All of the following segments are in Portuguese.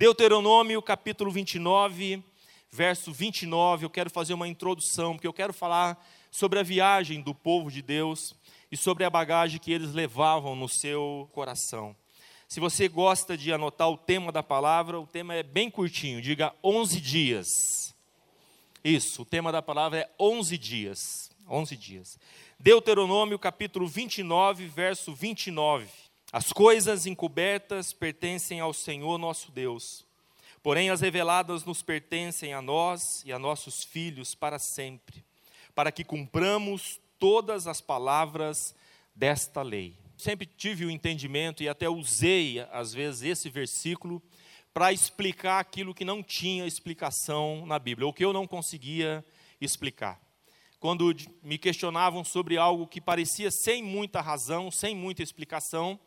Deuteronômio capítulo 29, verso 29. Eu quero fazer uma introdução, porque eu quero falar sobre a viagem do povo de Deus e sobre a bagagem que eles levavam no seu coração. Se você gosta de anotar o tema da palavra, o tema é bem curtinho, diga 11 dias. Isso, o tema da palavra é 11 dias. 11 dias. Deuteronômio capítulo 29, verso 29. As coisas encobertas pertencem ao Senhor nosso Deus, porém as reveladas nos pertencem a nós e a nossos filhos para sempre, para que cumpramos todas as palavras desta lei. Sempre tive o entendimento e até usei, às vezes, esse versículo para explicar aquilo que não tinha explicação na Bíblia, ou que eu não conseguia explicar. Quando me questionavam sobre algo que parecia sem muita razão, sem muita explicação,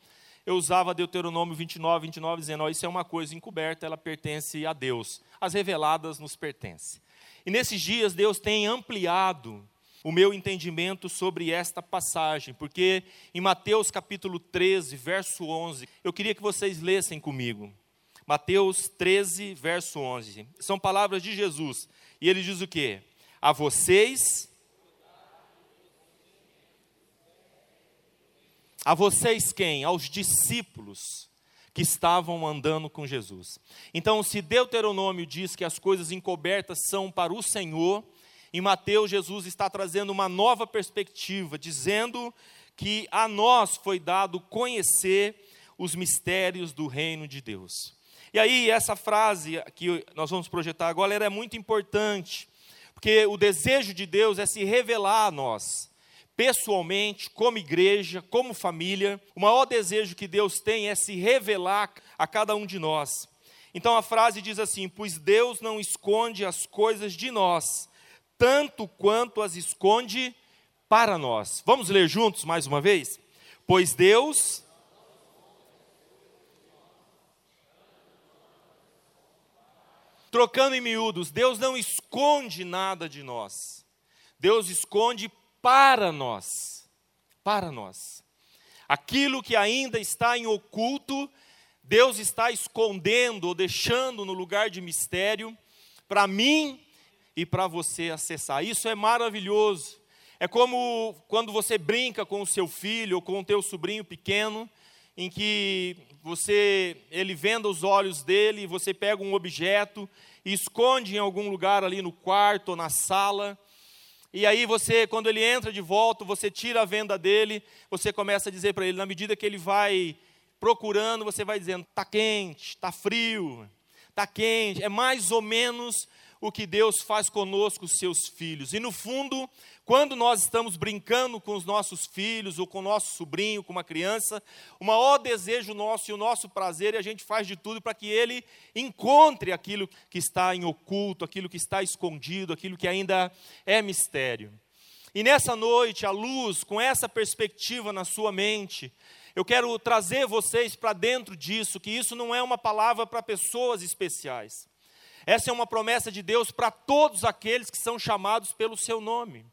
eu usava Deuteronômio 29, 29, dizendo: oh, Isso é uma coisa encoberta, ela pertence a Deus. As reveladas nos pertencem. E nesses dias, Deus tem ampliado o meu entendimento sobre esta passagem, porque em Mateus capítulo 13, verso 11, eu queria que vocês lessem comigo. Mateus 13, verso 11. São palavras de Jesus. E ele diz o quê? A vocês A vocês quem? Aos discípulos que estavam andando com Jesus. Então, se Deuteronômio diz que as coisas encobertas são para o Senhor, em Mateus, Jesus está trazendo uma nova perspectiva, dizendo que a nós foi dado conhecer os mistérios do reino de Deus. E aí, essa frase que nós vamos projetar agora, é muito importante, porque o desejo de Deus é se revelar a nós pessoalmente, como igreja, como família. O maior desejo que Deus tem é se revelar a cada um de nós. Então a frase diz assim: Pois Deus não esconde as coisas de nós, tanto quanto as esconde para nós. Vamos ler juntos mais uma vez? Pois Deus. Trocando em miúdos, Deus não esconde nada de nós. Deus esconde para nós. Para nós. Aquilo que ainda está em oculto, Deus está escondendo ou deixando no lugar de mistério para mim e para você acessar. Isso é maravilhoso. É como quando você brinca com o seu filho ou com o teu sobrinho pequeno, em que você ele venda os olhos dele, você pega um objeto e esconde em algum lugar ali no quarto ou na sala, e aí você, quando ele entra de volta, você tira a venda dele, você começa a dizer para ele, na medida que ele vai procurando, você vai dizendo, está quente, está frio, está quente. É mais ou menos o que Deus faz conosco, os seus filhos. E no fundo, quando nós estamos brincando com os nossos filhos, ou com o nosso sobrinho, com uma criança, o maior desejo nosso e o nosso prazer, e a gente faz de tudo para que ele encontre aquilo que está em oculto, aquilo que está escondido, aquilo que ainda é mistério. E nessa noite, a luz, com essa perspectiva na sua mente, eu quero trazer vocês para dentro disso, que isso não é uma palavra para pessoas especiais. Essa é uma promessa de Deus para todos aqueles que são chamados pelo seu nome.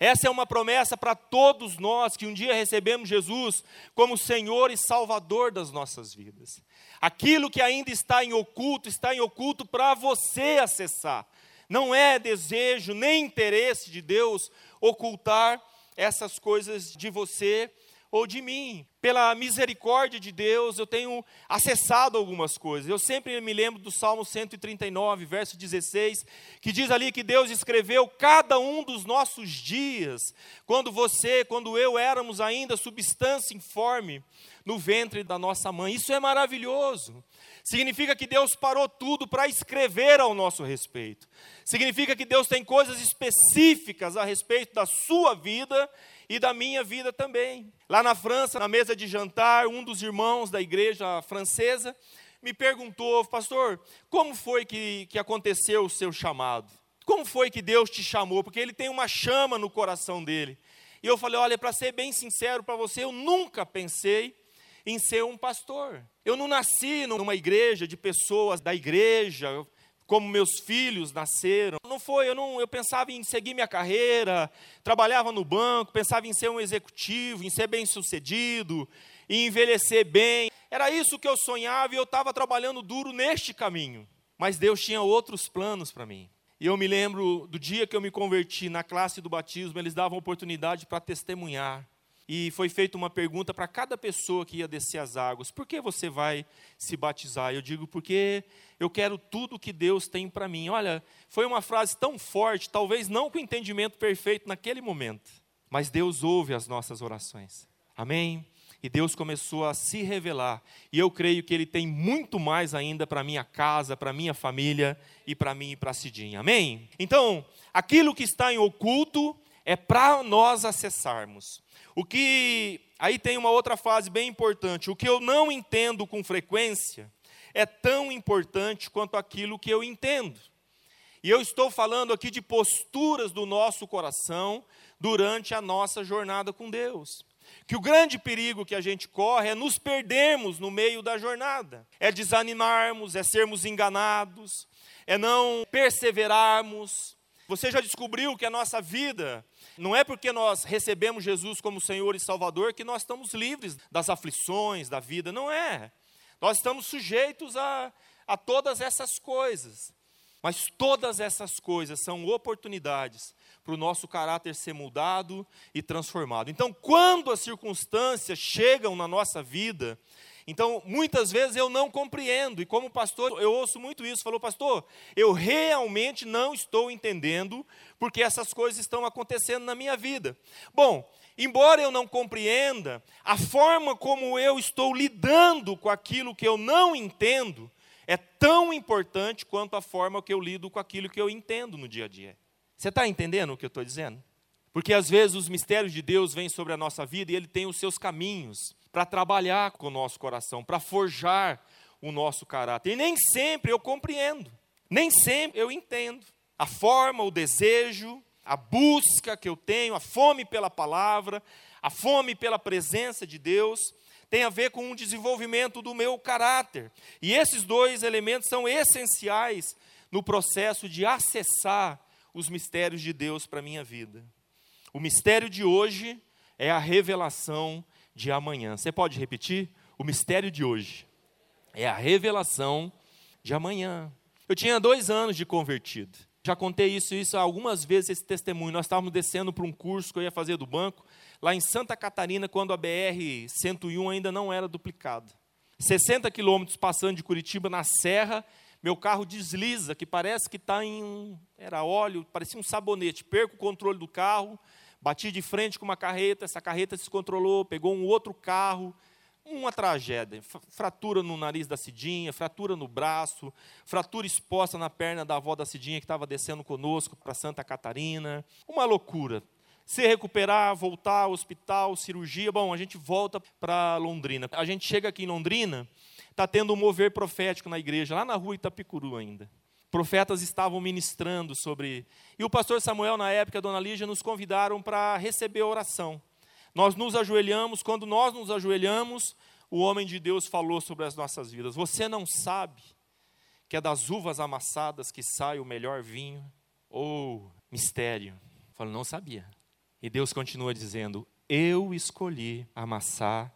Essa é uma promessa para todos nós que um dia recebemos Jesus como Senhor e Salvador das nossas vidas. Aquilo que ainda está em oculto, está em oculto para você acessar. Não é desejo nem interesse de Deus ocultar essas coisas de você ou de mim. Pela misericórdia de Deus, eu tenho acessado algumas coisas. Eu sempre me lembro do Salmo 139, verso 16, que diz ali que Deus escreveu cada um dos nossos dias, quando você, quando eu éramos ainda substância informe no ventre da nossa mãe. Isso é maravilhoso. Significa que Deus parou tudo para escrever ao nosso respeito. Significa que Deus tem coisas específicas a respeito da sua vida e da minha vida também. Lá na França, na mesa de jantar, um dos irmãos da igreja francesa me perguntou, pastor, como foi que, que aconteceu o seu chamado? Como foi que Deus te chamou? Porque ele tem uma chama no coração dele. E eu falei: olha, para ser bem sincero para você, eu nunca pensei em ser um pastor. Eu não nasci numa igreja de pessoas da igreja, como meus filhos nasceram. Não foi, eu não, eu pensava em seguir minha carreira, trabalhava no banco, pensava em ser um executivo, em ser bem-sucedido, e envelhecer bem. Era isso que eu sonhava e eu estava trabalhando duro neste caminho. Mas Deus tinha outros planos para mim. E eu me lembro do dia que eu me converti na classe do batismo, eles davam oportunidade para testemunhar. E foi feita uma pergunta para cada pessoa que ia descer as águas: por que você vai se batizar? Eu digo, porque eu quero tudo que Deus tem para mim. Olha, foi uma frase tão forte, talvez não com entendimento perfeito naquele momento, mas Deus ouve as nossas orações. Amém? E Deus começou a se revelar. E eu creio que Ele tem muito mais ainda para minha casa, para minha família e para mim e para Cidinha. Amém? Então, aquilo que está em oculto é para nós acessarmos. O que. Aí tem uma outra fase bem importante. O que eu não entendo com frequência é tão importante quanto aquilo que eu entendo. E eu estou falando aqui de posturas do nosso coração durante a nossa jornada com Deus. Que o grande perigo que a gente corre é nos perdermos no meio da jornada, é desanimarmos, é sermos enganados, é não perseverarmos. Você já descobriu que a nossa vida não é porque nós recebemos Jesus como Senhor e Salvador que nós estamos livres das aflições da vida, não é. Nós estamos sujeitos a, a todas essas coisas. Mas todas essas coisas são oportunidades para o nosso caráter ser mudado e transformado. Então, quando as circunstâncias chegam na nossa vida, então muitas vezes eu não compreendo, e como pastor eu ouço muito isso, falou, pastor, eu realmente não estou entendendo porque essas coisas estão acontecendo na minha vida. Bom, embora eu não compreenda, a forma como eu estou lidando com aquilo que eu não entendo é tão importante quanto a forma que eu lido com aquilo que eu entendo no dia a dia. Você está entendendo o que eu estou dizendo? Porque às vezes os mistérios de Deus vêm sobre a nossa vida e Ele tem os seus caminhos para trabalhar com o nosso coração, para forjar o nosso caráter. E nem sempre eu compreendo, nem sempre eu entendo. A forma, o desejo, a busca que eu tenho, a fome pela palavra, a fome pela presença de Deus, tem a ver com um desenvolvimento do meu caráter. E esses dois elementos são essenciais no processo de acessar os mistérios de Deus para a minha vida. O mistério de hoje é a revelação de amanhã. Você pode repetir? O mistério de hoje é a revelação de amanhã. Eu tinha dois anos de convertido. Já contei isso, isso algumas vezes, esse testemunho. Nós estávamos descendo para um curso que eu ia fazer do banco, lá em Santa Catarina, quando a BR-101 ainda não era duplicada. 60 quilômetros passando de Curitiba na serra, meu carro desliza, que parece que está em um. Era óleo, parecia um sabonete. Perco o controle do carro, bati de frente com uma carreta, essa carreta se descontrolou, pegou um outro carro. Uma tragédia. Fratura no nariz da Cidinha, fratura no braço, fratura exposta na perna da avó da Cidinha que estava descendo conosco para Santa Catarina. Uma loucura. Se recuperar, voltar ao hospital, cirurgia. Bom, a gente volta para Londrina. A gente chega aqui em Londrina, está tendo um mover profético na igreja, lá na rua Itapicuru ainda. Profetas estavam ministrando sobre. E o pastor Samuel, na época, a dona Lígia, nos convidaram para receber a oração. Nós nos ajoelhamos, quando nós nos ajoelhamos, o homem de Deus falou sobre as nossas vidas. Você não sabe que é das uvas amassadas que sai o melhor vinho? Ou oh, mistério. Eu falo, não sabia. E Deus continua dizendo: Eu escolhi amassar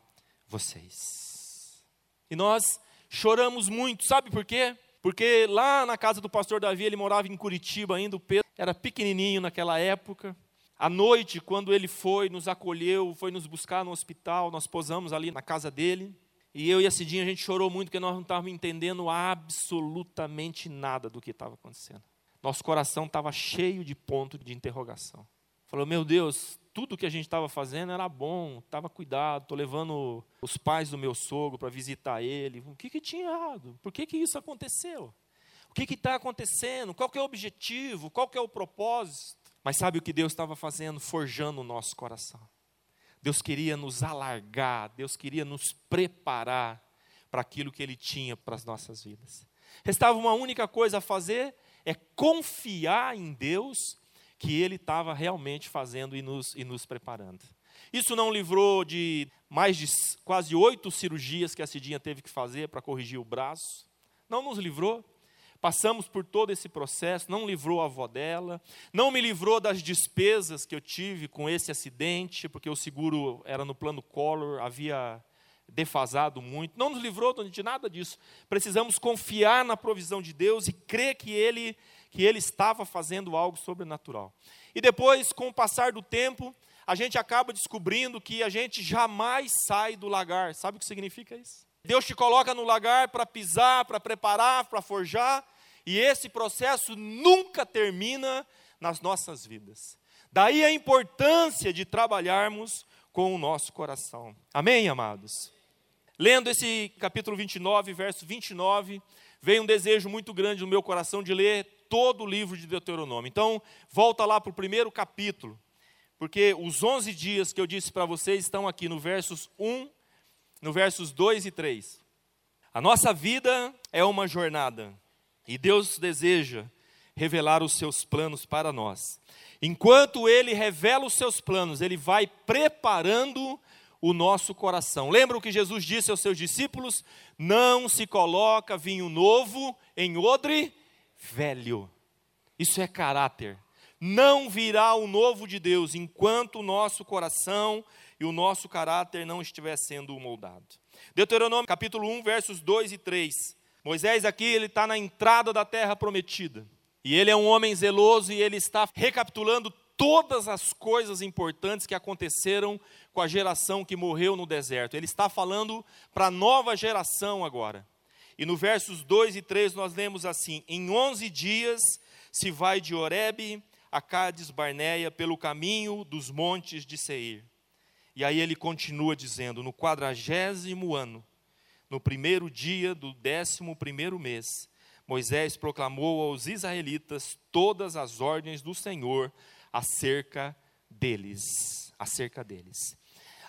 vocês. E nós choramos muito, sabe por quê? Porque lá na casa do pastor Davi, ele morava em Curitiba ainda, o Pedro era pequenininho naquela época. À noite, quando ele foi, nos acolheu, foi nos buscar no hospital, nós posamos ali na casa dele. E eu e a Cidinha, a gente chorou muito porque nós não estávamos entendendo absolutamente nada do que estava acontecendo. Nosso coração estava cheio de ponto de interrogação. Falou, meu Deus, tudo que a gente estava fazendo era bom, estava cuidado, estou levando os pais do meu sogro para visitar ele. O que, que tinha errado? Por que, que isso aconteceu? O que está acontecendo? Qual é o objetivo? Qual é o propósito? Mas sabe o que Deus estava fazendo? Forjando o nosso coração. Deus queria nos alargar, Deus queria nos preparar para aquilo que Ele tinha para as nossas vidas. Restava uma única coisa a fazer, é confiar em Deus que ele estava realmente fazendo e nos, e nos preparando. Isso não livrou de mais de quase oito cirurgias que a Cidinha teve que fazer para corrigir o braço. Não nos livrou. Passamos por todo esse processo, não livrou a avó dela, não me livrou das despesas que eu tive com esse acidente, porque o seguro era no plano Collor, havia defasado muito, não nos livrou de nada disso. Precisamos confiar na provisão de Deus e crer que Ele, que Ele estava fazendo algo sobrenatural. E depois, com o passar do tempo, a gente acaba descobrindo que a gente jamais sai do lagar. Sabe o que significa isso? Deus te coloca no lagar para pisar, para preparar, para forjar, e esse processo nunca termina nas nossas vidas. Daí a importância de trabalharmos com o nosso coração. Amém, amados? Lendo esse capítulo 29, verso 29, veio um desejo muito grande no meu coração de ler todo o livro de Deuteronômio. Então, volta lá para o primeiro capítulo, porque os 11 dias que eu disse para vocês estão aqui no versos 1 no versos 2 e 3. A nossa vida é uma jornada e Deus deseja revelar os seus planos para nós. Enquanto ele revela os seus planos, ele vai preparando o nosso coração. Lembra o que Jesus disse aos seus discípulos? Não se coloca vinho novo em odre velho. Isso é caráter. Não virá o novo de Deus enquanto o nosso coração e o nosso caráter não estiver sendo moldado. Deuteronômio capítulo 1, versos 2 e 3. Moisés aqui, ele está na entrada da terra prometida. E ele é um homem zeloso e ele está recapitulando todas as coisas importantes que aconteceram com a geração que morreu no deserto. Ele está falando para a nova geração agora. E no versos 2 e 3 nós lemos assim: Em 11 dias se vai de Oreb a Cades Barneia pelo caminho dos montes de Seir. E aí ele continua dizendo: no quadragésimo ano, no primeiro dia do décimo primeiro mês, Moisés proclamou aos israelitas todas as ordens do Senhor acerca deles, acerca deles.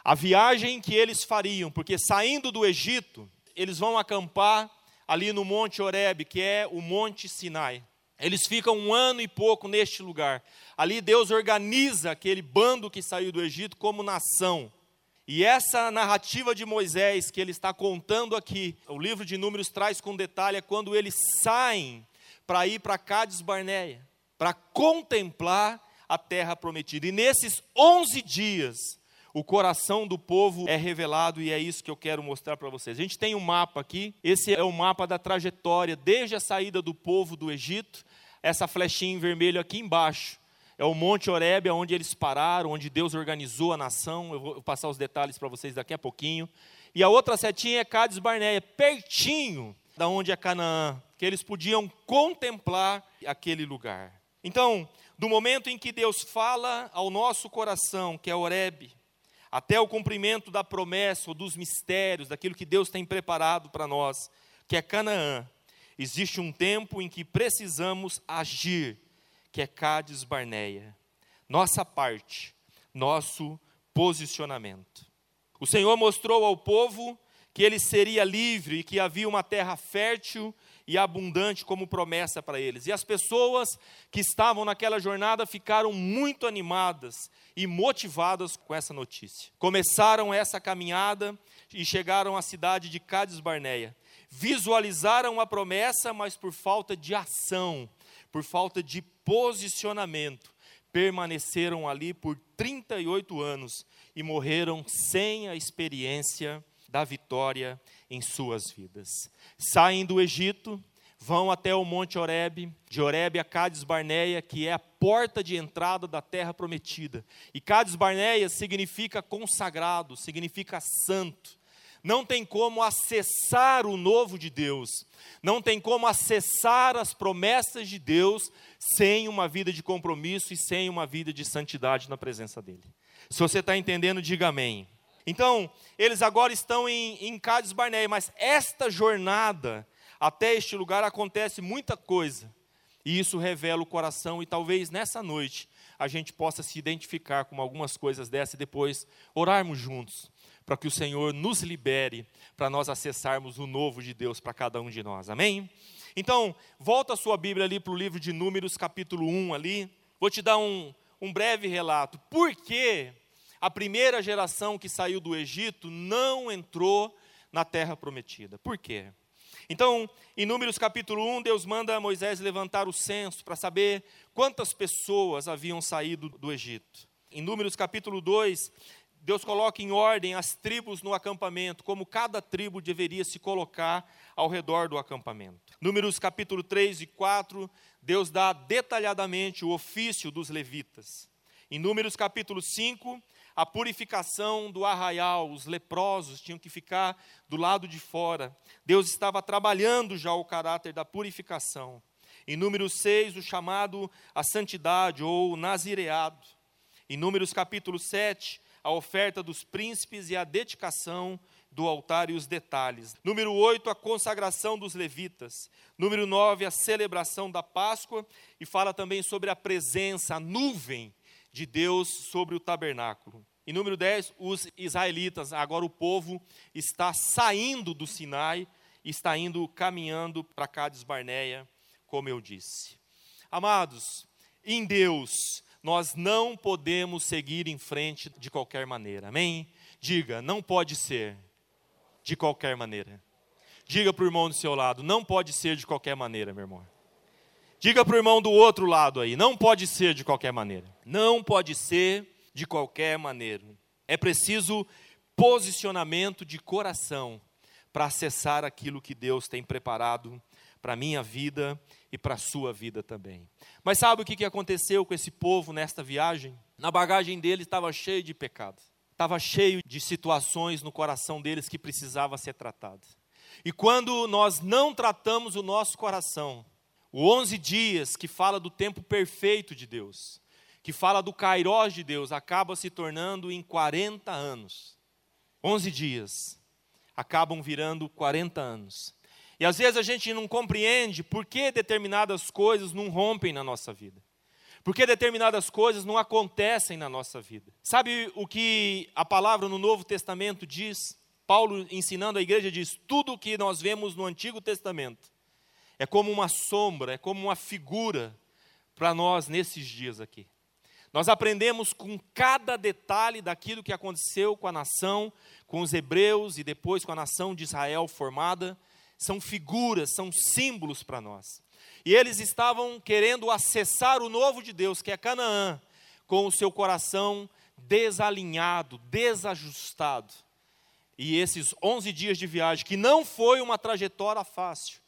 A viagem que eles fariam, porque saindo do Egito, eles vão acampar ali no Monte Horebe, que é o Monte Sinai. Eles ficam um ano e pouco neste lugar. Ali Deus organiza aquele bando que saiu do Egito como nação. E essa narrativa de Moisés que ele está contando aqui, o livro de Números traz com detalhe é quando eles saem para ir para Cádiz Barneia, para contemplar a terra prometida. E nesses 11 dias, o coração do povo é revelado e é isso que eu quero mostrar para vocês. A gente tem um mapa aqui, esse é o mapa da trajetória desde a saída do povo do Egito essa flechinha em vermelho aqui embaixo. É o Monte Horebe, onde eles pararam, onde Deus organizou a nação. Eu vou passar os detalhes para vocês daqui a pouquinho. E a outra setinha é Cádiz Barneia, pertinho da onde é Canaã, que eles podiam contemplar aquele lugar. Então, do momento em que Deus fala ao nosso coração, que é Horebe, até o cumprimento da promessa ou dos mistérios, daquilo que Deus tem preparado para nós, que é Canaã, existe um tempo em que precisamos agir, que é Cádiz Barneia. Nossa parte, nosso posicionamento. O Senhor mostrou ao povo que ele seria livre e que havia uma terra fértil e abundante como promessa para eles. E as pessoas que estavam naquela jornada ficaram muito animadas e motivadas com essa notícia. Começaram essa caminhada e chegaram à cidade de Cádiz Barneia visualizaram a promessa, mas por falta de ação, por falta de posicionamento, permaneceram ali por 38 anos e morreram sem a experiência da vitória em suas vidas. Saem do Egito, vão até o Monte Oreb, de Oreb a Cádiz Barneia, que é a porta de entrada da terra prometida. E Cádiz Barneia significa consagrado, significa santo não tem como acessar o novo de Deus, não tem como acessar as promessas de Deus sem uma vida de compromisso e sem uma vida de santidade na presença dEle. Se você está entendendo, diga amém. Então, eles agora estão em, em Cádiz Barneia, mas esta jornada até este lugar acontece muita coisa, e isso revela o coração, e talvez nessa noite a gente possa se identificar com algumas coisas dessa e depois orarmos juntos para que o Senhor nos libere, para nós acessarmos o novo de Deus para cada um de nós. Amém? Então, volta a sua Bíblia ali para o livro de Números, capítulo 1 ali. Vou te dar um, um breve relato. Por que a primeira geração que saiu do Egito não entrou na terra prometida? Por quê? Então, em Números capítulo 1, Deus manda Moisés levantar o censo para saber quantas pessoas haviam saído do Egito. Em Números capítulo 2, Deus coloca em ordem as tribos no acampamento, como cada tribo deveria se colocar ao redor do acampamento. Números capítulo 3 e 4, Deus dá detalhadamente o ofício dos levitas. Em Números capítulo 5, a purificação do arraial, os leprosos tinham que ficar do lado de fora. Deus estava trabalhando já o caráter da purificação. Em número 6, o chamado à santidade ou nazireado. Em Números capítulo 7, a oferta dos príncipes e a dedicação do altar e os detalhes. Número 8, a consagração dos levitas. Número 9, a celebração da Páscoa. E fala também sobre a presença, a nuvem de Deus sobre o tabernáculo. E número 10, os israelitas, agora o povo está saindo do Sinai, está indo caminhando para Cades Barneia, como eu disse. Amados, em Deus nós não podemos seguir em frente de qualquer maneira. Amém? Diga, não pode ser de qualquer maneira. Diga para o irmão do seu lado, não pode ser de qualquer maneira, meu irmão. Diga para o irmão do outro lado aí, não pode ser de qualquer maneira. Não pode ser de qualquer maneira. É preciso posicionamento de coração para acessar aquilo que Deus tem preparado para a minha vida e para a sua vida também. Mas sabe o que aconteceu com esse povo nesta viagem? Na bagagem deles estava cheio de pecados, estava cheio de situações no coração deles que precisava ser tratado. E quando nós não tratamos o nosso coração, o 11 dias, que fala do tempo perfeito de Deus, que fala do kairós de Deus, acaba se tornando em 40 anos. 11 dias acabam virando 40 anos. E às vezes a gente não compreende por que determinadas coisas não rompem na nossa vida. Por que determinadas coisas não acontecem na nossa vida. Sabe o que a palavra no Novo Testamento diz? Paulo ensinando a igreja diz: tudo o que nós vemos no Antigo Testamento é como uma sombra, é como uma figura para nós nesses dias aqui. Nós aprendemos com cada detalhe daquilo que aconteceu com a nação, com os hebreus e depois com a nação de Israel formada. São figuras, são símbolos para nós. E eles estavam querendo acessar o novo de Deus, que é Canaã, com o seu coração desalinhado, desajustado. E esses 11 dias de viagem, que não foi uma trajetória fácil,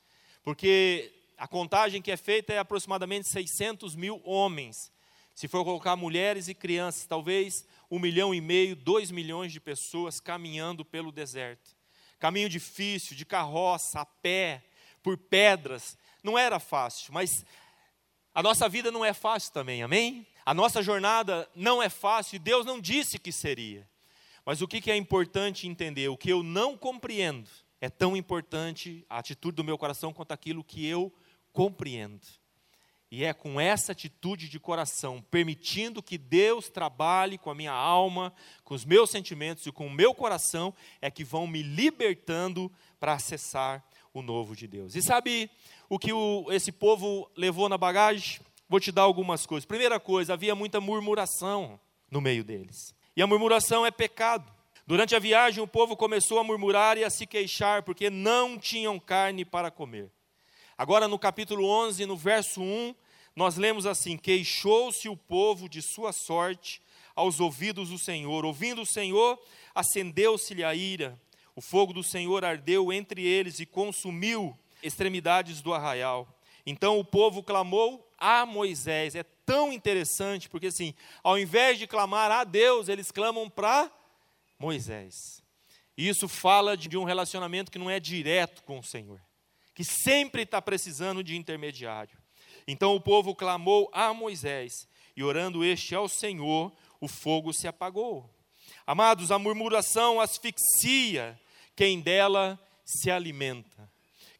porque a contagem que é feita é aproximadamente 600 mil homens. Se for colocar mulheres e crianças, talvez um milhão e meio, dois milhões de pessoas caminhando pelo deserto. Caminho difícil, de carroça, a pé, por pedras. Não era fácil, mas a nossa vida não é fácil também, amém? A nossa jornada não é fácil e Deus não disse que seria. Mas o que é importante entender? O que eu não compreendo é tão importante a atitude do meu coração quanto aquilo que eu compreendo. E é com essa atitude de coração, permitindo que Deus trabalhe com a minha alma, com os meus sentimentos e com o meu coração, é que vão me libertando para acessar o novo de Deus. E sabe o que o, esse povo levou na bagagem? Vou te dar algumas coisas. Primeira coisa, havia muita murmuração no meio deles. E a murmuração é pecado. Durante a viagem, o povo começou a murmurar e a se queixar, porque não tinham carne para comer. Agora, no capítulo 11, no verso 1, nós lemos assim: Queixou-se o povo de sua sorte aos ouvidos do Senhor. Ouvindo o Senhor, acendeu-se-lhe a ira. O fogo do Senhor ardeu entre eles e consumiu extremidades do arraial. Então o povo clamou a Moisés. É tão interessante, porque assim, ao invés de clamar a Deus, eles clamam para Moisés. Isso fala de um relacionamento que não é direto com o Senhor, que sempre está precisando de intermediário. Então o povo clamou a Moisés, e orando este ao Senhor, o fogo se apagou. Amados, a murmuração asfixia quem dela se alimenta.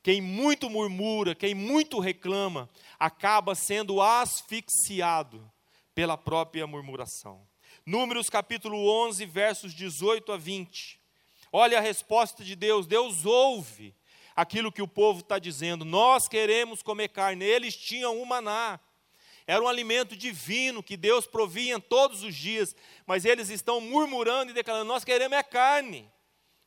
Quem muito murmura, quem muito reclama, acaba sendo asfixiado pela própria murmuração. Números capítulo 11, versos 18 a 20. Olha a resposta de Deus. Deus ouve aquilo que o povo está dizendo. Nós queremos comer carne. Eles tinham o maná. Era um alimento divino que Deus provinha todos os dias. Mas eles estão murmurando e declarando: Nós queremos é carne.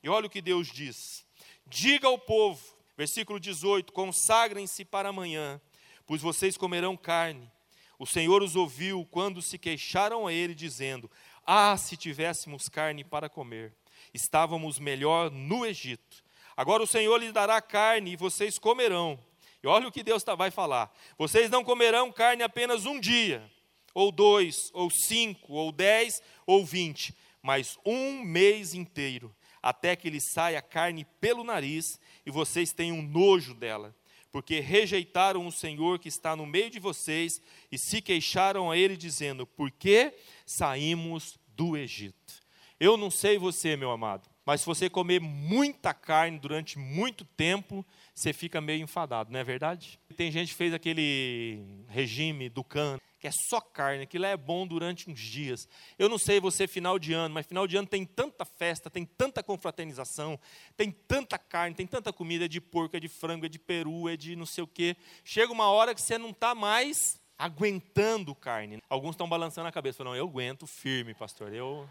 E olha o que Deus diz: Diga ao povo, versículo 18: Consagrem-se para amanhã, pois vocês comerão carne o Senhor os ouviu quando se queixaram a ele, dizendo: Ah, se tivéssemos carne para comer, estávamos melhor no Egito. Agora o Senhor lhes dará carne e vocês comerão. E olha o que Deus tá, vai falar: vocês não comerão carne apenas um dia, ou dois, ou cinco, ou dez, ou vinte, mas um mês inteiro, até que lhe saia carne pelo nariz e vocês tenham nojo dela porque rejeitaram o Senhor que está no meio de vocês e se queixaram a ele, dizendo: Por que saímos do Egito? Eu não sei você, meu amado, mas se você comer muita carne durante muito tempo, você fica meio enfadado, não é verdade? Tem gente que fez aquele regime do cano, que é só carne, aquilo é bom durante uns dias. Eu não sei você final de ano, mas final de ano tem tanta festa, tem tanta confraternização, tem tanta carne, tem tanta comida é de porco, é de frango, é de peru, é de não sei o quê. Chega uma hora que você não está mais aguentando carne. Alguns estão balançando a cabeça, falam, não, eu aguento firme, pastor, eu...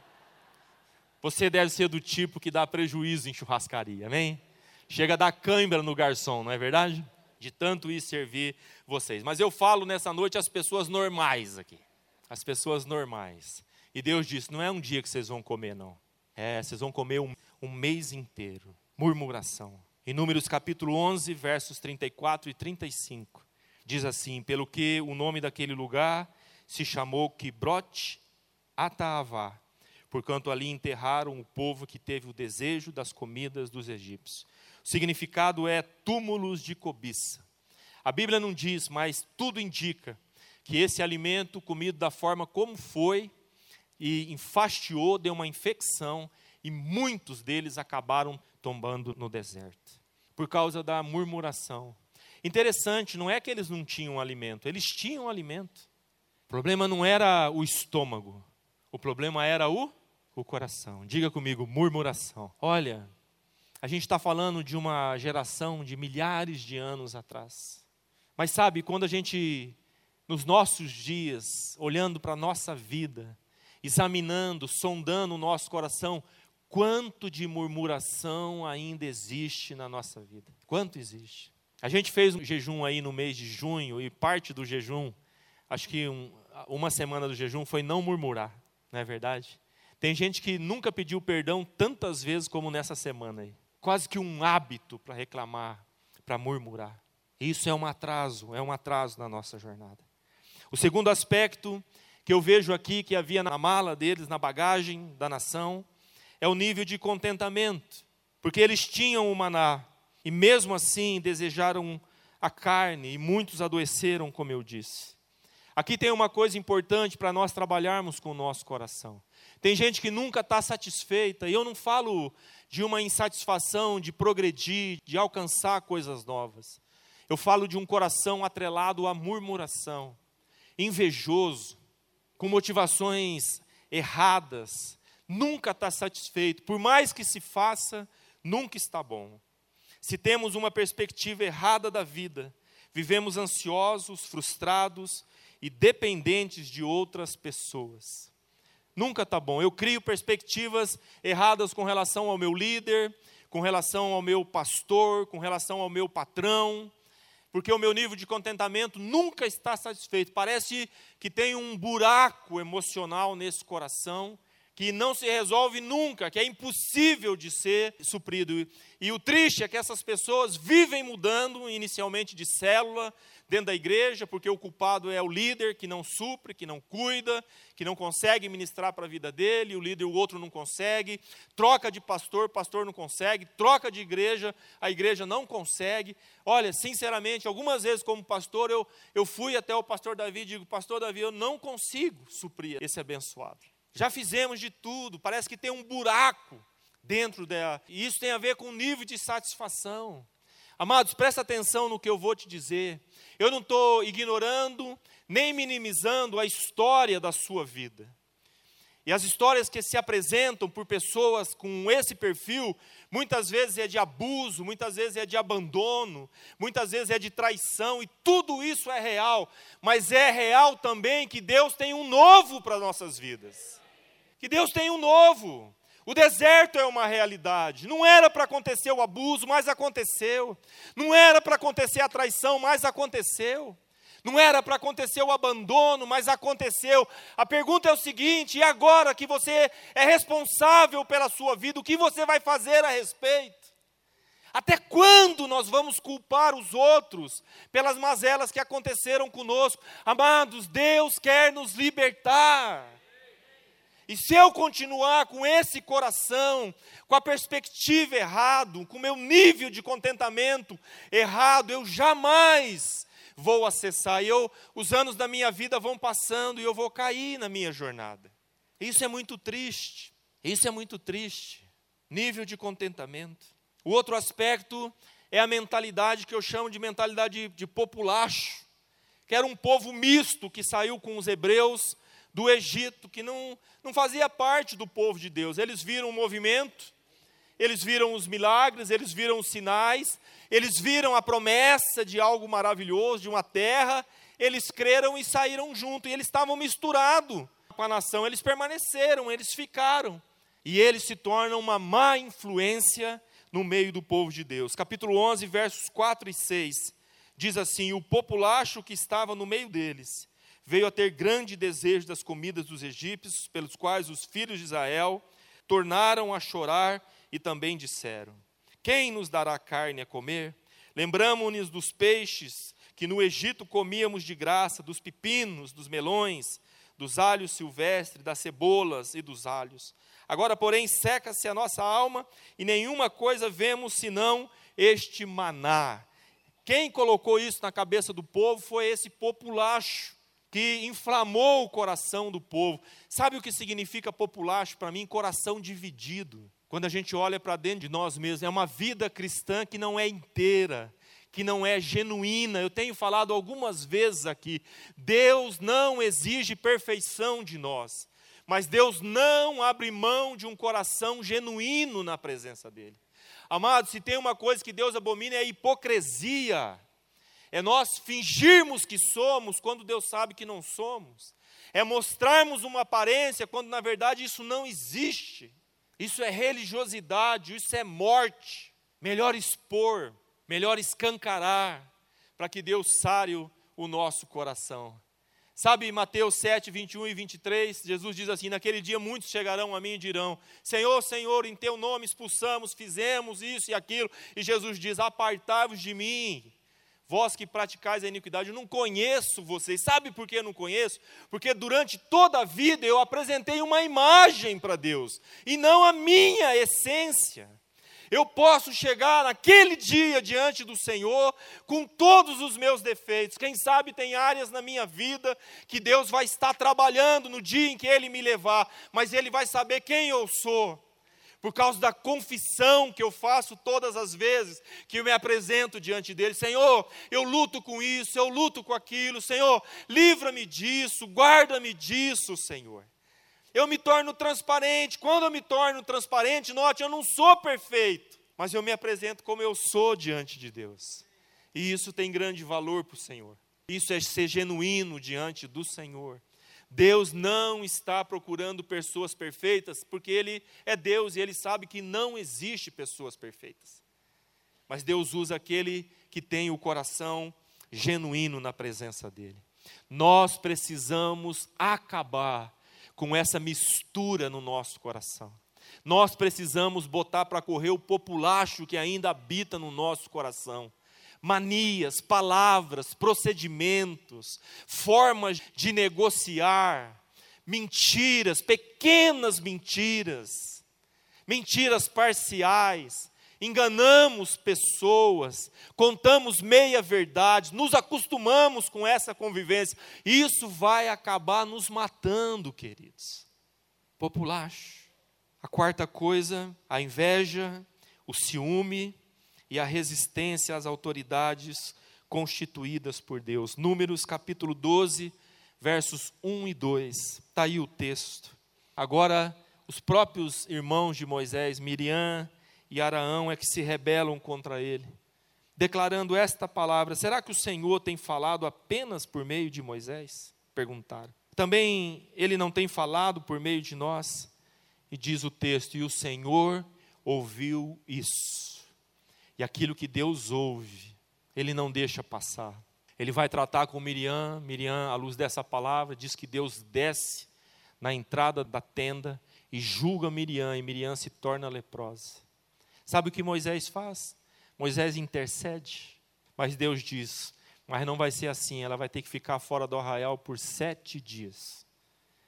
Você deve ser do tipo que dá prejuízo em churrascaria, amém? Chega a dar cãibra no garçom, não é verdade? De tanto ir servir vocês. Mas eu falo nessa noite as pessoas normais aqui. As pessoas normais. E Deus disse: não é um dia que vocês vão comer, não. É, vocês vão comer um, um mês inteiro. Murmuração. Em Números capítulo 11, versos 34 e 35. Diz assim: Pelo que o nome daquele lugar se chamou Kibrot Ataavá, porquanto ali enterraram o povo que teve o desejo das comidas dos egípcios. Significado é túmulos de cobiça. A Bíblia não diz, mas tudo indica que esse alimento, comido da forma como foi, e enfastiou, deu uma infecção, e muitos deles acabaram tombando no deserto, por causa da murmuração. Interessante, não é que eles não tinham alimento, eles tinham alimento. O problema não era o estômago, o problema era o, o coração. Diga comigo, murmuração. Olha, a gente está falando de uma geração de milhares de anos atrás. Mas sabe, quando a gente, nos nossos dias, olhando para a nossa vida, examinando, sondando o nosso coração, quanto de murmuração ainda existe na nossa vida? Quanto existe? A gente fez um jejum aí no mês de junho e parte do jejum, acho que um, uma semana do jejum foi não murmurar, não é verdade? Tem gente que nunca pediu perdão tantas vezes como nessa semana aí quase que um hábito para reclamar, para murmurar. Isso é um atraso, é um atraso na nossa jornada. O segundo aspecto que eu vejo aqui que havia na mala deles, na bagagem da nação, é o nível de contentamento, porque eles tinham o maná e mesmo assim desejaram a carne e muitos adoeceram, como eu disse. Aqui tem uma coisa importante para nós trabalharmos com o nosso coração. Tem gente que nunca está satisfeita, e eu não falo de uma insatisfação de progredir, de alcançar coisas novas. Eu falo de um coração atrelado à murmuração, invejoso, com motivações erradas, nunca está satisfeito, por mais que se faça, nunca está bom. Se temos uma perspectiva errada da vida, vivemos ansiosos, frustrados e dependentes de outras pessoas nunca está bom. Eu crio perspectivas erradas com relação ao meu líder, com relação ao meu pastor, com relação ao meu patrão, porque o meu nível de contentamento nunca está satisfeito. Parece que tem um buraco emocional nesse coração que não se resolve nunca, que é impossível de ser suprido. E o triste é que essas pessoas vivem mudando, inicialmente de célula, dentro da igreja, porque o culpado é o líder que não supre, que não cuida, que não consegue ministrar para a vida dele, o líder, o outro não consegue, troca de pastor, pastor não consegue, troca de igreja, a igreja não consegue. Olha, sinceramente, algumas vezes como pastor, eu, eu fui até o pastor Davi e digo, pastor Davi, eu não consigo suprir esse abençoado. Já fizemos de tudo, parece que tem um buraco dentro dela. E isso tem a ver com o nível de satisfação. Amados, presta atenção no que eu vou te dizer. Eu não estou ignorando nem minimizando a história da sua vida. E as histórias que se apresentam por pessoas com esse perfil, muitas vezes é de abuso, muitas vezes é de abandono, muitas vezes é de traição, e tudo isso é real, mas é real também que Deus tem um novo para nossas vidas. Que Deus tem um novo. O deserto é uma realidade. Não era para acontecer o abuso, mas aconteceu. Não era para acontecer a traição, mas aconteceu. Não era para acontecer o abandono, mas aconteceu. A pergunta é o seguinte: e agora que você é responsável pela sua vida, o que você vai fazer a respeito? Até quando nós vamos culpar os outros pelas mazelas que aconteceram conosco? Amados, Deus quer nos libertar. E se eu continuar com esse coração, com a perspectiva errado, com o meu nível de contentamento errado, eu jamais vou acessar. E eu, os anos da minha vida vão passando e eu vou cair na minha jornada. Isso é muito triste. Isso é muito triste. Nível de contentamento. O outro aspecto é a mentalidade que eu chamo de mentalidade de, de populacho, que era um povo misto que saiu com os hebreus do Egito, que não, não fazia parte do povo de Deus. Eles viram o movimento, eles viram os milagres, eles viram os sinais, eles viram a promessa de algo maravilhoso, de uma terra, eles creram e saíram junto, e eles estavam misturados com a nação, eles permaneceram, eles ficaram, e eles se tornam uma má influência no meio do povo de Deus. Capítulo 11, versos 4 e 6, diz assim: O populacho que estava no meio deles veio a ter grande desejo das comidas dos egípcios, pelos quais os filhos de Israel tornaram a chorar e também disseram: quem nos dará carne a comer? Lembramos-nos dos peixes que no Egito comíamos de graça, dos pepinos, dos melões, dos alhos silvestres, das cebolas e dos alhos. Agora, porém, seca-se a nossa alma e nenhuma coisa vemos senão este maná. Quem colocou isso na cabeça do povo foi esse populacho que inflamou o coração do povo. Sabe o que significa populacho para mim? Coração dividido quando a gente olha para dentro de nós mesmos, é uma vida cristã que não é inteira, que não é genuína. Eu tenho falado algumas vezes aqui: Deus não exige perfeição de nós, mas Deus não abre mão de um coração genuíno na presença dEle. Amados, se tem uma coisa que Deus abomina é a hipocrisia. É nós fingirmos que somos quando Deus sabe que não somos. É mostrarmos uma aparência quando na verdade isso não existe. Isso é religiosidade, isso é morte. Melhor expor, melhor escancarar, para que Deus sare o, nosso coração. Sabe Mateus 7, 21 e 23, Jesus diz assim: Naquele dia muitos chegarão a mim e dirão: Senhor, Senhor, em teu nome expulsamos, fizemos isso e aquilo. E Jesus diz: Apartai-vos de mim, vós que praticais a iniquidade, eu não conheço vocês. Sabe por que eu não conheço? Porque durante toda a vida eu apresentei uma imagem para Deus e não a minha essência. Eu posso chegar naquele dia diante do Senhor com todos os meus defeitos. Quem sabe tem áreas na minha vida que Deus vai estar trabalhando no dia em que Ele me levar, mas Ele vai saber quem eu sou por causa da confissão que eu faço todas as vezes que eu me apresento diante dele. Senhor, eu luto com isso, eu luto com aquilo. Senhor, livra-me disso, guarda-me disso, Senhor. Eu me torno transparente. Quando eu me torno transparente, note, eu não sou perfeito, mas eu me apresento como eu sou diante de Deus. E isso tem grande valor para o Senhor. Isso é ser genuíno diante do Senhor. Deus não está procurando pessoas perfeitas, porque Ele é Deus e Ele sabe que não existe pessoas perfeitas. Mas Deus usa aquele que tem o coração genuíno na presença dEle. Nós precisamos acabar com essa mistura no nosso coração. Nós precisamos botar para correr o populacho que ainda habita no nosso coração manias, palavras, procedimentos, formas de negociar, mentiras, pequenas mentiras, mentiras parciais, enganamos pessoas, contamos meia verdade, nos acostumamos com essa convivência. Isso vai acabar nos matando, queridos. Populacho. A quarta coisa, a inveja, o ciúme, e a resistência às autoridades constituídas por Deus. Números capítulo 12, versos 1 e 2. Está aí o texto. Agora, os próprios irmãos de Moisés, Miriam e Araão, é que se rebelam contra ele, declarando esta palavra: Será que o Senhor tem falado apenas por meio de Moisés? Perguntaram. Também ele não tem falado por meio de nós? E diz o texto: E o Senhor ouviu isso. E aquilo que Deus ouve, Ele não deixa passar. Ele vai tratar com Miriam. Miriam, à luz dessa palavra, diz que Deus desce na entrada da tenda e julga Miriam, e Miriam se torna leprosa. Sabe o que Moisés faz? Moisés intercede, mas Deus diz: mas não vai ser assim, ela vai ter que ficar fora do arraial por sete dias,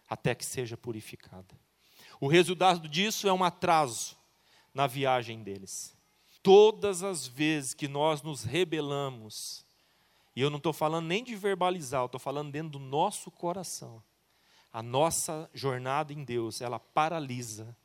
até que seja purificada. O resultado disso é um atraso na viagem deles. Todas as vezes que nós nos rebelamos, e eu não estou falando nem de verbalizar, eu estou falando dentro do nosso coração, a nossa jornada em Deus, ela paralisa,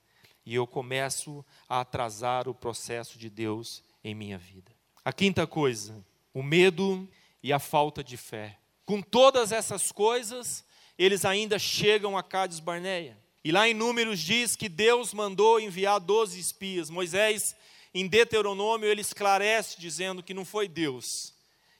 e eu começo a atrasar o processo de Deus em minha vida. A quinta coisa, o medo e a falta de fé. Com todas essas coisas, eles ainda chegam a Cádiz Barneia. E lá em Números diz que Deus mandou enviar doze espias. Moisés, em Deuteronômio, ele esclarece dizendo que não foi Deus,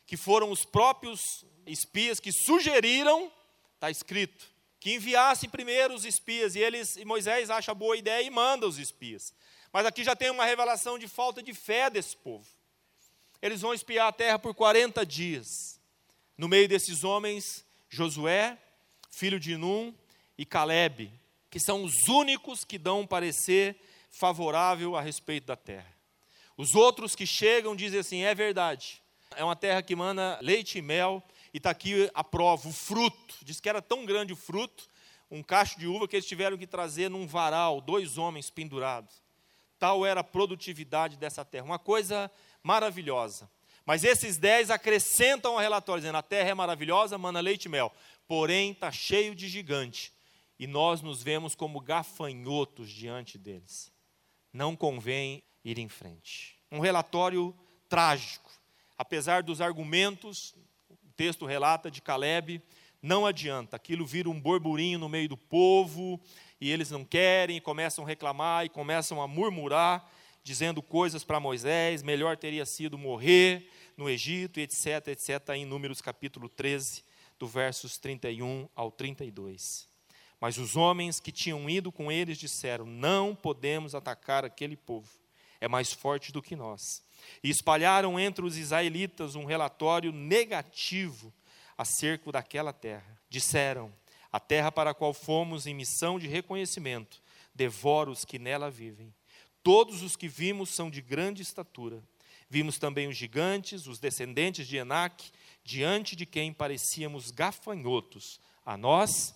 que foram os próprios espias que sugeriram, está escrito, que enviassem primeiro os espias. E, eles, e Moisés acha boa ideia e manda os espias. Mas aqui já tem uma revelação de falta de fé desse povo. Eles vão espiar a terra por 40 dias. No meio desses homens, Josué, filho de Num, e Caleb, que são os únicos que dão um parecer favorável a respeito da terra. Os outros que chegam dizem assim: é verdade, é uma terra que manda leite e mel, e está aqui a prova, o fruto. Diz que era tão grande o fruto, um cacho de uva, que eles tiveram que trazer num varal, dois homens pendurados. Tal era a produtividade dessa terra. Uma coisa maravilhosa. Mas esses dez acrescentam ao relatório, dizendo: a terra é maravilhosa, mana leite e mel. Porém, está cheio de gigante. E nós nos vemos como gafanhotos diante deles. Não convém ir em frente. Um relatório trágico. Apesar dos argumentos, o texto relata de Caleb, não adianta. Aquilo vira um borburinho no meio do povo, e eles não querem, e começam a reclamar, e começam a murmurar, dizendo coisas para Moisés, melhor teria sido morrer no Egito, etc, etc, em Números capítulo 13, do versos 31 ao 32. Mas os homens que tinham ido com eles disseram: Não podemos atacar aquele povo, é mais forte do que nós. E espalharam entre os israelitas um relatório negativo acerca daquela terra. Disseram: A terra para a qual fomos em missão de reconhecimento devora os que nela vivem. Todos os que vimos são de grande estatura. Vimos também os gigantes, os descendentes de Enac, diante de quem parecíamos gafanhotos, a nós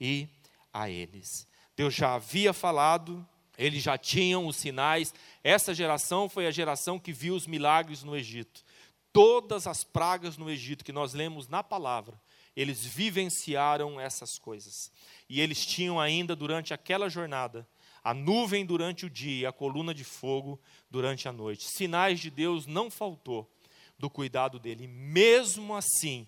e a eles. Deus já havia falado, eles já tinham os sinais. Essa geração foi a geração que viu os milagres no Egito. Todas as pragas no Egito que nós lemos na palavra, eles vivenciaram essas coisas. E eles tinham ainda durante aquela jornada a nuvem durante o dia a coluna de fogo durante a noite. Sinais de Deus não faltou do cuidado dele. Mesmo assim,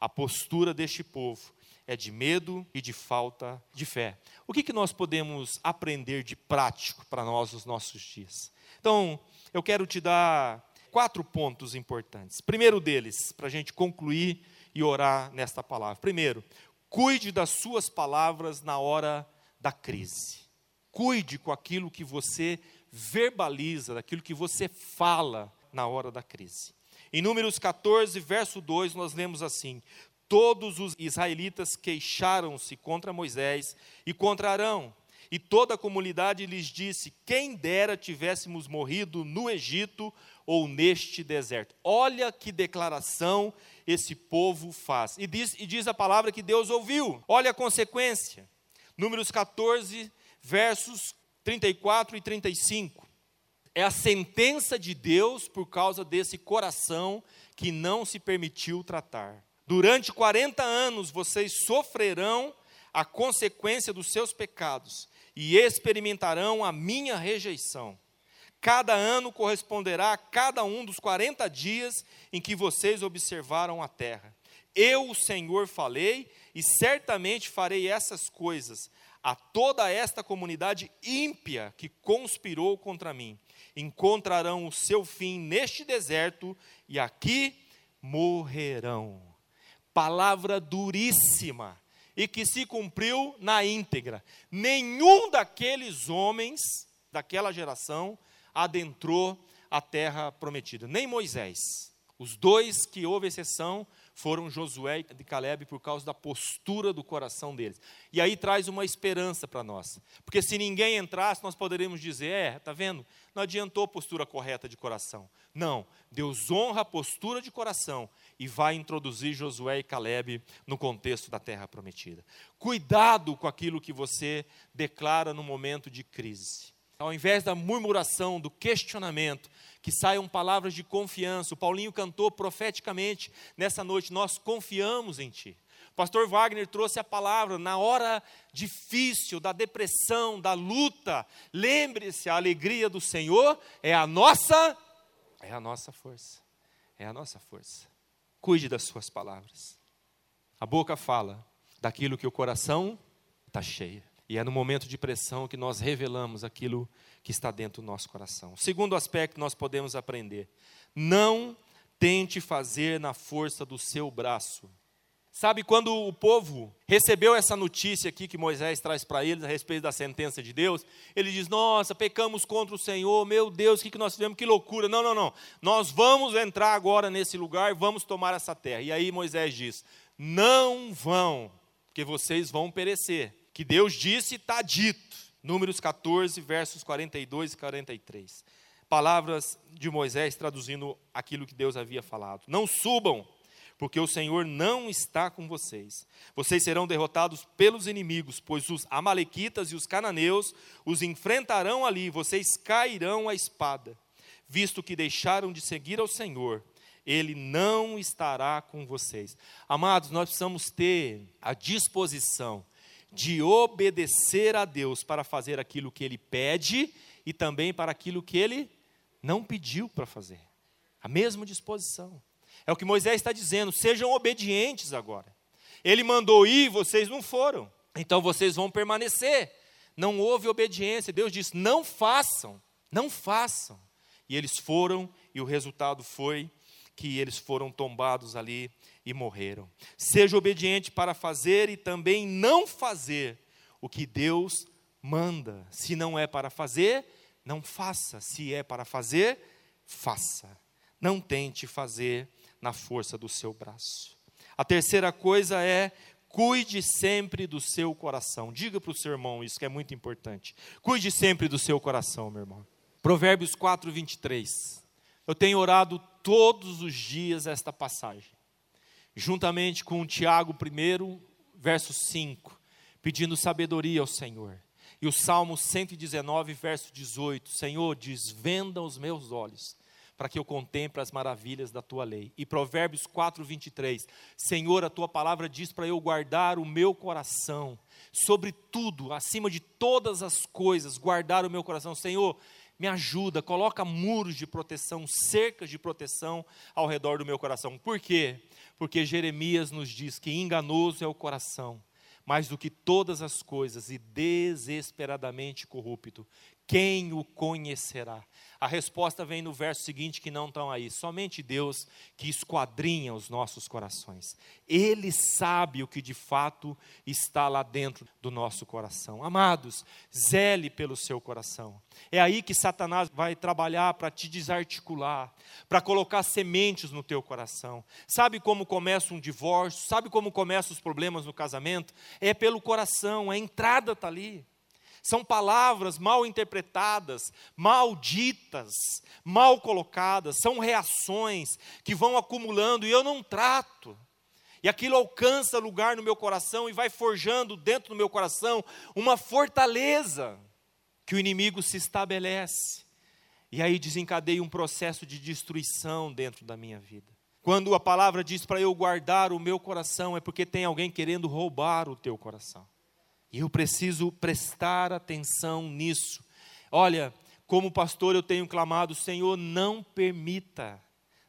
a postura deste povo é de medo e de falta de fé. O que, que nós podemos aprender de prático para nós nos nossos dias? Então, eu quero te dar quatro pontos importantes. Primeiro deles, para a gente concluir e orar nesta palavra. Primeiro, cuide das suas palavras na hora da crise. Cuide com aquilo que você verbaliza, daquilo que você fala na hora da crise. Em Números 14, verso 2, nós lemos assim: todos os israelitas queixaram-se contra Moisés e contra Arão. E toda a comunidade lhes disse: Quem dera tivéssemos morrido no Egito ou neste deserto. Olha que declaração esse povo faz. E diz, e diz a palavra que Deus ouviu. Olha a consequência. Números 14, versos 34 e 35. É a sentença de Deus por causa desse coração que não se permitiu tratar. Durante 40 anos vocês sofrerão a consequência dos seus pecados e experimentarão a minha rejeição. Cada ano corresponderá a cada um dos 40 dias em que vocês observaram a terra. Eu, o Senhor, falei e certamente farei essas coisas a toda esta comunidade ímpia que conspirou contra mim. Encontrarão o seu fim neste deserto e aqui morrerão palavra duríssima e que se cumpriu na íntegra. Nenhum daqueles homens daquela geração adentrou a terra prometida, nem Moisés. Os dois que houve exceção foram Josué e Caleb por causa da postura do coração deles. E aí traz uma esperança para nós. Porque se ninguém entrasse, nós poderíamos dizer: é, tá vendo? Não adiantou a postura correta de coração. Não, Deus honra a postura de coração e vai introduzir Josué e Caleb no contexto da terra prometida. Cuidado com aquilo que você declara no momento de crise. Ao invés da murmuração, do questionamento, que saiam palavras de confiança. O Paulinho cantou profeticamente nessa noite: Nós confiamos em Ti. O pastor Wagner trouxe a palavra na hora difícil, da depressão, da luta. Lembre-se, a alegria do Senhor é a nossa, é a nossa força. É a nossa força. Cuide das suas palavras. A boca fala daquilo que o coração está cheio. E é no momento de pressão que nós revelamos aquilo que está dentro do nosso coração. Segundo aspecto nós podemos aprender: não tente fazer na força do seu braço. Sabe quando o povo recebeu essa notícia aqui que Moisés traz para eles a respeito da sentença de Deus? Ele diz: Nossa, pecamos contra o Senhor, meu Deus, o que, nós fizemos? Que loucura. Não, não, não. Nós vamos entrar agora nesse lugar, vamos tomar essa terra. E aí Moisés diz: Não vão, porque vocês vão perecer que Deus disse está dito. Números 14, versos 42 e 43. Palavras de Moisés traduzindo aquilo que Deus havia falado. Não subam, porque o Senhor não está com vocês. Vocês serão derrotados pelos inimigos, pois os amalequitas e os cananeus os enfrentarão ali, vocês cairão à espada. Visto que deixaram de seguir ao Senhor, ele não estará com vocês. Amados, nós precisamos ter a disposição de obedecer a Deus para fazer aquilo que ele pede e também para aquilo que ele não pediu para fazer. A mesma disposição. É o que Moisés está dizendo: sejam obedientes agora. Ele mandou ir, vocês não foram. Então vocês vão permanecer. Não houve obediência. Deus disse: não façam, não façam. E eles foram, e o resultado foi que eles foram tombados ali e morreram. Seja obediente para fazer e também não fazer o que Deus manda. Se não é para fazer, não faça. Se é para fazer, faça. Não tente fazer na força do seu braço. A terceira coisa é cuide sempre do seu coração. Diga para o seu irmão isso que é muito importante. Cuide sempre do seu coração, meu irmão. Provérbios 4, 23. Eu tenho orado todos os dias esta passagem, juntamente com Tiago 1, verso 5, pedindo sabedoria ao Senhor. E o Salmo 119, verso 18: Senhor, desvenda os meus olhos, para que eu contemple as maravilhas da tua lei. E Provérbios 4, 23: Senhor, a tua palavra diz para eu guardar o meu coração, sobre tudo, acima de todas as coisas, guardar o meu coração. Senhor, me ajuda, coloca muros de proteção, cercas de proteção ao redor do meu coração. Por quê? Porque Jeremias nos diz que enganoso é o coração, mais do que todas as coisas, e desesperadamente corrupto. Quem o conhecerá? A resposta vem no verso seguinte que não estão aí. Somente Deus que esquadrinha os nossos corações. Ele sabe o que de fato está lá dentro do nosso coração. Amados, zele pelo seu coração. É aí que Satanás vai trabalhar para te desarticular, para colocar sementes no teu coração. Sabe como começa um divórcio? Sabe como começam os problemas no casamento? É pelo coração, a entrada está ali. São palavras mal interpretadas, mal ditas, mal colocadas, são reações que vão acumulando e eu não trato. E aquilo alcança lugar no meu coração e vai forjando dentro do meu coração uma fortaleza que o inimigo se estabelece. E aí desencadeia um processo de destruição dentro da minha vida. Quando a palavra diz para eu guardar o meu coração, é porque tem alguém querendo roubar o teu coração. E eu preciso prestar atenção nisso. Olha, como pastor eu tenho clamado, Senhor, não permita,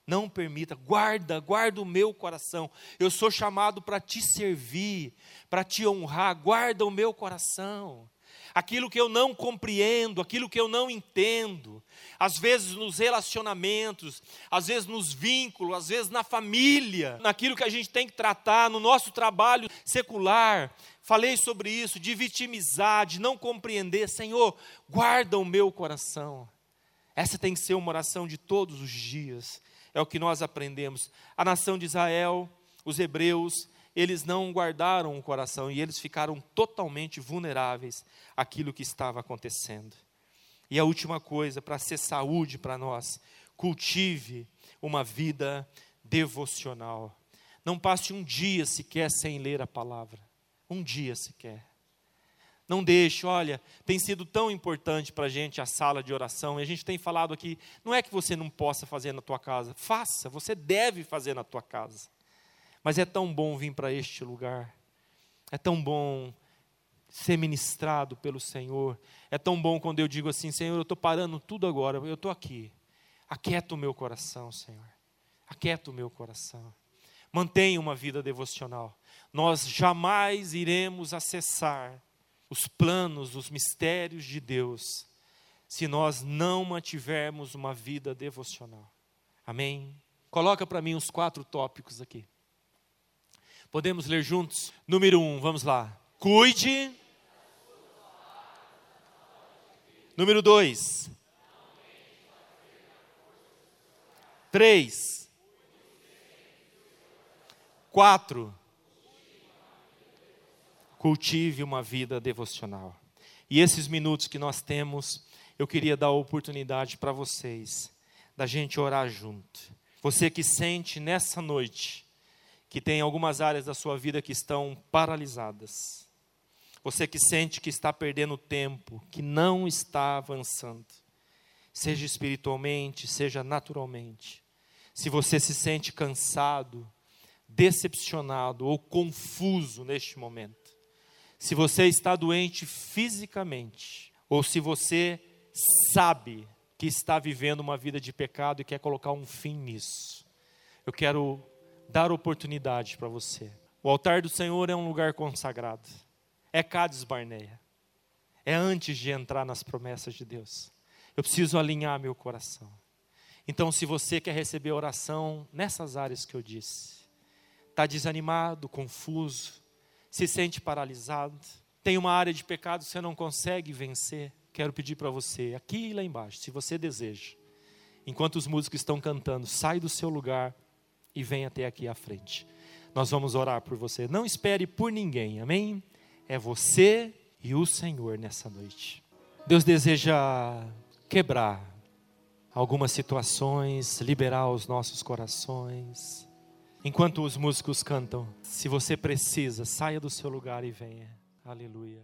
não permita, guarda, guarda o meu coração. Eu sou chamado para te servir, para te honrar, guarda o meu coração aquilo que eu não compreendo, aquilo que eu não entendo, às vezes nos relacionamentos, às vezes nos vínculos, às vezes na família, naquilo que a gente tem que tratar, no nosso trabalho secular. Falei sobre isso, de vitimizar, de não compreender. Senhor, guarda o meu coração. Essa tem que ser uma oração de todos os dias. É o que nós aprendemos. A nação de Israel os hebreus, eles não guardaram o coração e eles ficaram totalmente vulneráveis àquilo que estava acontecendo. E a última coisa, para ser saúde para nós, cultive uma vida devocional. Não passe um dia sequer sem ler a palavra. Um dia sequer. Não deixe, olha, tem sido tão importante para a gente a sala de oração, e a gente tem falado aqui, não é que você não possa fazer na tua casa, faça, você deve fazer na tua casa. Mas é tão bom vir para este lugar, é tão bom ser ministrado pelo Senhor, é tão bom quando eu digo assim, Senhor, eu estou parando tudo agora, eu estou aqui, aquieta o meu coração, Senhor, aquieta o meu coração, mantenha uma vida devocional, nós jamais iremos acessar os planos, os mistérios de Deus, se nós não mantivermos uma vida devocional. Amém? Coloca para mim os quatro tópicos aqui. Podemos ler juntos? Número um, vamos lá. Cuide. Número dois. Três. Quatro cultive uma vida devocional. E esses minutos que nós temos, eu queria dar a oportunidade para vocês, da gente orar junto. Você que sente nessa noite que tem algumas áreas da sua vida que estão paralisadas. Você que sente que está perdendo tempo, que não está avançando, seja espiritualmente, seja naturalmente. Se você se sente cansado, decepcionado ou confuso neste momento, se você está doente fisicamente, ou se você sabe que está vivendo uma vida de pecado e quer colocar um fim nisso, eu quero dar oportunidade para você. O altar do Senhor é um lugar consagrado, é Cades Barneia, é antes de entrar nas promessas de Deus. Eu preciso alinhar meu coração. Então, se você quer receber oração nessas áreas que eu disse, está desanimado, confuso, se sente paralisado, tem uma área de pecado que você não consegue vencer, quero pedir para você, aqui e lá embaixo, se você deseja, enquanto os músicos estão cantando, sai do seu lugar e vem até aqui à frente. Nós vamos orar por você. Não espere por ninguém, amém? É você e o Senhor nessa noite. Deus deseja quebrar algumas situações, liberar os nossos corações Enquanto os músicos cantam, se você precisa, saia do seu lugar e venha. Aleluia.